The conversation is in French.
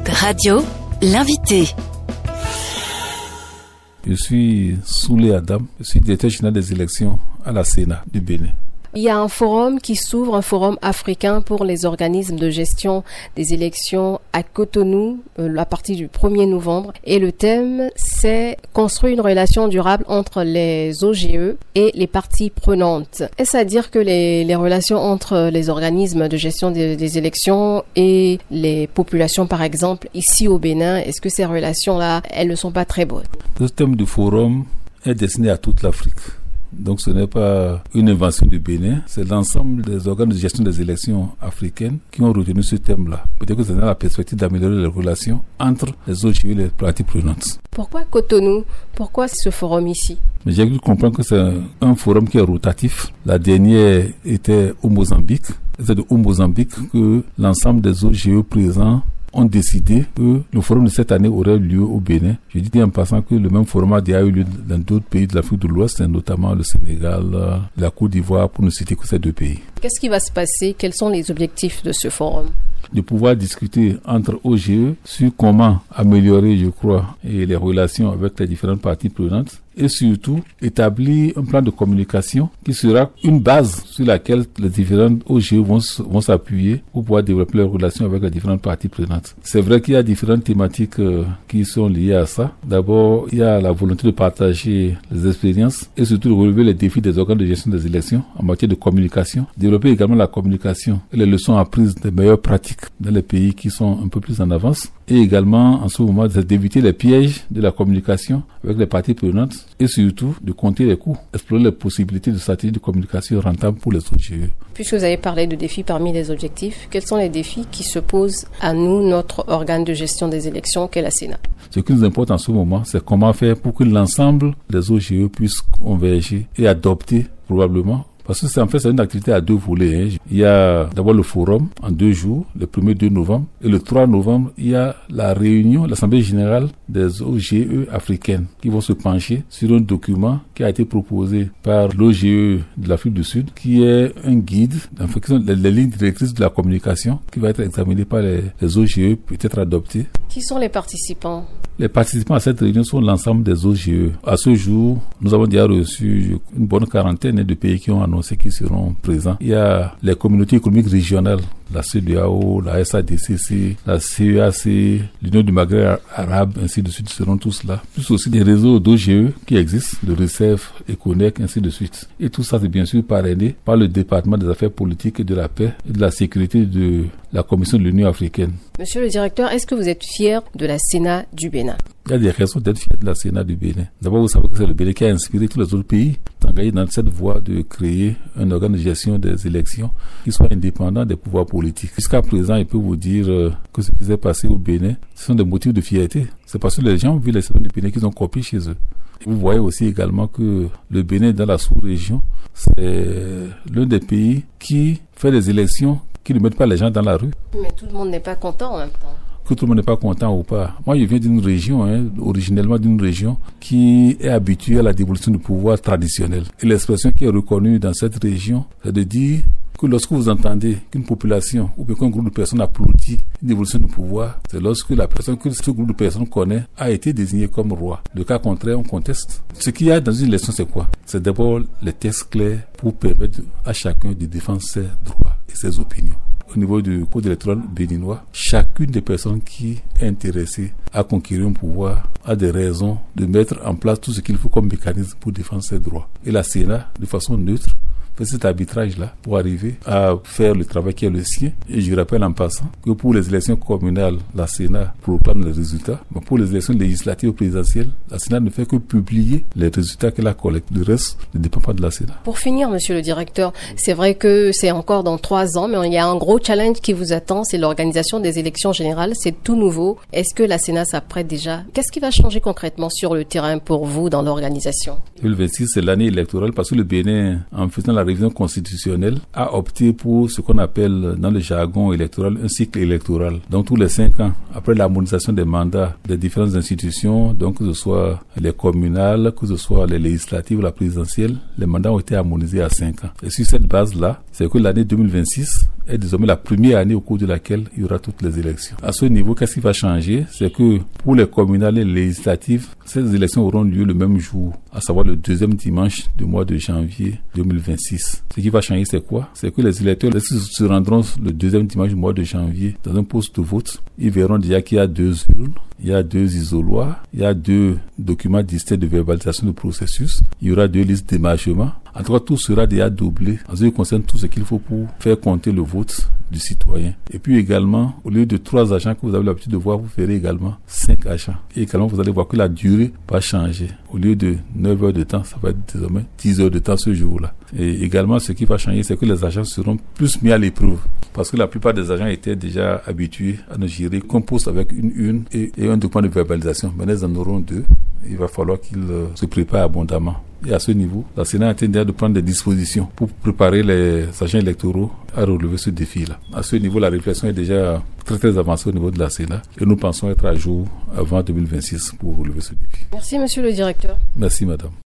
Radio, l'invité. Je suis Soulé Adam, je suis directeur général des élections à la Sénat du Bénin. Il y a un forum qui s'ouvre, un forum africain pour les organismes de gestion des élections à Cotonou euh, à partir du 1er novembre. Et le thème, c'est construire une relation durable entre les OGE et les parties prenantes. Est-ce à dire que les, les, relations entre les organismes de gestion des, des, élections et les populations, par exemple, ici au Bénin, est-ce que ces relations-là, elles ne sont pas très bonnes? Le thème du forum est destiné à toute l'Afrique. Donc ce n'est pas une invention du Bénin, c'est l'ensemble des organes de gestion des élections africaines qui ont retenu ce thème-là. Peut-être que c'est dans la perspective d'améliorer les relations entre les OGE et les parties prenantes. Pourquoi Cotonou? Pourquoi ce forum ici? Mais j'ai cru comprendre que c'est un, un, forum qui est rotatif. La dernière était au Mozambique. C'est au Mozambique que l'ensemble des OGE présents ont décidé que le forum de cette année aurait lieu au Bénin. Je dis en passant que le même forum a déjà eu lieu dans d'autres pays de l'Afrique de l'Ouest, notamment le Sénégal, la Côte d'Ivoire, pour ne citer que ces deux pays. Qu'est-ce qui va se passer? Quels sont les objectifs de ce forum? De pouvoir discuter entre OGE sur comment améliorer, je crois, et les relations avec les différentes parties prenantes et surtout établir un plan de communication qui sera une base sur laquelle les différentes OGE vont, vont s'appuyer pour pouvoir développer leurs relations avec les différentes parties prenantes. C'est vrai qu'il y a différentes thématiques euh, qui sont liées à ça. D'abord, il y a la volonté de partager les expériences et surtout de relever les défis des organes de gestion des élections en matière de communication. Développer également la communication et les leçons apprises des meilleures pratiques dans les pays qui sont un peu plus en avance et également en ce moment d'éviter les pièges de la communication avec les parties prenantes et surtout de compter les coûts, explorer les possibilités de stratégies de communication rentables pour les OGE. Puisque vous avez parlé de défis parmi les objectifs, quels sont les défis qui se posent à nous, notre organe de gestion des élections qu'est la Sénat? Ce qui nous importe en ce moment, c'est comment faire pour que l'ensemble des OGE puissent converger et adopter probablement parce que c'est en fait c'est une activité à deux volets. Hein. Il y a d'abord le forum en deux jours, le 1er 2 novembre, et le 3 novembre, il y a la réunion, l'Assemblée générale des OGE africaines qui vont se pencher sur un document qui a été proposé par l'OGE de l'Afrique du Sud, qui est un guide, en fait, les, les, lignes directrices de la communication, qui va être examiné par les, les OGE, peut-être adopté. Qui sont les participants les participants à cette réunion sont l'ensemble des OGE. À ce jour, nous avons déjà reçu une bonne quarantaine de pays qui ont annoncé qu'ils seront présents. Il y a les communautés économiques régionales, la CEDEAO, la SADCC, la CEAC, l'Union du Maghreb arabe, ainsi de suite, seront tous là. Plus aussi des réseaux d'OGE qui existent, le RECEF, ECONEC, ainsi de suite. Et tout ça, c'est bien sûr parrainé par le département des affaires politiques et de la paix et de la sécurité de la Commission de l'Union africaine. Monsieur le directeur, est-ce que vous êtes fier de la Sénat du Bénin? Il y a des raisons d'être fier de la Sénat du Bénin. D'abord, vous savez que c'est le Bénin qui a inspiré tous les autres pays d'engager dans cette voie de créer un organe de gestion des élections qui soit indépendant des pouvoirs politiques. Jusqu'à présent, il peut vous dire que ce qui s'est passé au Bénin, ce sont des motifs de fierté. C'est parce que les gens ont vu les élections du Bénin qu'ils ont copié chez eux. Vous voyez aussi également que le Bénin, dans la sous-région, c'est l'un des pays qui fait des élections qui ne mettent pas les gens dans la rue. Mais tout le monde n'est pas content en même temps que tout le monde n'est pas content ou pas. Moi, je viens d'une région, hein, originellement d'une région qui est habituée à la dévolution du pouvoir traditionnel. Et l'expression qui est reconnue dans cette région, c'est de dire que lorsque vous entendez qu'une population ou qu'un groupe de personnes applaudit une évolution du pouvoir, c'est lorsque la personne que ce groupe de personnes connaît a été désigné comme roi. Le cas contraire, on conteste. Ce qu'il y a dans une élection, c'est quoi? C'est d'abord les tests clairs pour permettre à chacun de défendre ses droits ses opinions au niveau du code électoral béninois, chacune des personnes qui est intéressée à conquérir un pouvoir a des raisons de mettre en place tout ce qu'il faut comme mécanisme pour défendre ses droits. Et la Sénat, de façon neutre, fait cet arbitrage-là pour arriver à faire le travail qui est le sien. Et je rappelle en passant que pour les élections communales, la Sénat proclame les résultats. Mais pour les élections législatives ou présidentielles, la Sénat ne fait que publier les résultats qu'elle a collectés. Le reste ne dépend pas de la Sénat. Pour finir, monsieur le directeur, c'est vrai que c'est encore dans trois ans, mais il y a un gros challenge qui vous attend, c'est l'organisation des élections générales. C'est tout nouveau. Est-ce que la Sénat s'apprête déjà? Qu'est-ce qui va changer concrètement sur le terrain pour vous dans l'organisation? 2026, c'est l'année électorale parce que le Bénin, en faisant la révision constitutionnelle, a opté pour ce qu'on appelle dans le jargon électoral un cycle électoral. Donc tous les cinq ans, après l'harmonisation des mandats des différentes institutions, donc que ce soit les communales, que ce soit les législatives ou la présidentielle, les mandats ont été harmonisés à cinq ans. Et sur cette base-là, c'est que l'année 2026 est désormais la première année au cours de laquelle il y aura toutes les élections. À ce niveau, qu'est-ce qui va changer? C'est que pour les communales et législatives, ces élections auront lieu le même jour, à savoir le deuxième dimanche du mois de janvier 2026. Ce qui va changer, c'est quoi? C'est que les électeurs se rendront le deuxième dimanche du mois de janvier dans un poste de vote. Ils verront déjà qu'il y a deux urnes, il y a deux isoloirs, il y a deux documents distincts de verbalisation du processus, il y aura deux listes d'émargement. En tout cas, tout sera déjà doublé en ce qui concerne tout ce qu'il faut pour faire compter le vote du citoyen. Et puis également, au lieu de trois agents que vous avez l'habitude de voir, vous ferez également cinq agents. Et également, vous allez voir que la durée va changer. Au lieu de 9 heures de temps, ça va être désormais 10 heures de temps ce jour-là. Et également, ce qui va changer, c'est que les agents seront plus mis à l'épreuve. Parce que la plupart des agents étaient déjà habitués à ne gérer qu'un poste avec une une et, un document de verbalisation. Maintenant, ils en auront deux. Il va falloir qu'ils euh, se préparent abondamment. Et à ce niveau, la Sénat a déjà de prendre des dispositions pour préparer les agents électoraux à relever ce défi-là. À ce niveau, la réflexion est déjà très très avancée au niveau de la Sénat et nous pensons être à jour avant 2026 pour relever ce défi. Merci monsieur le directeur. Merci madame.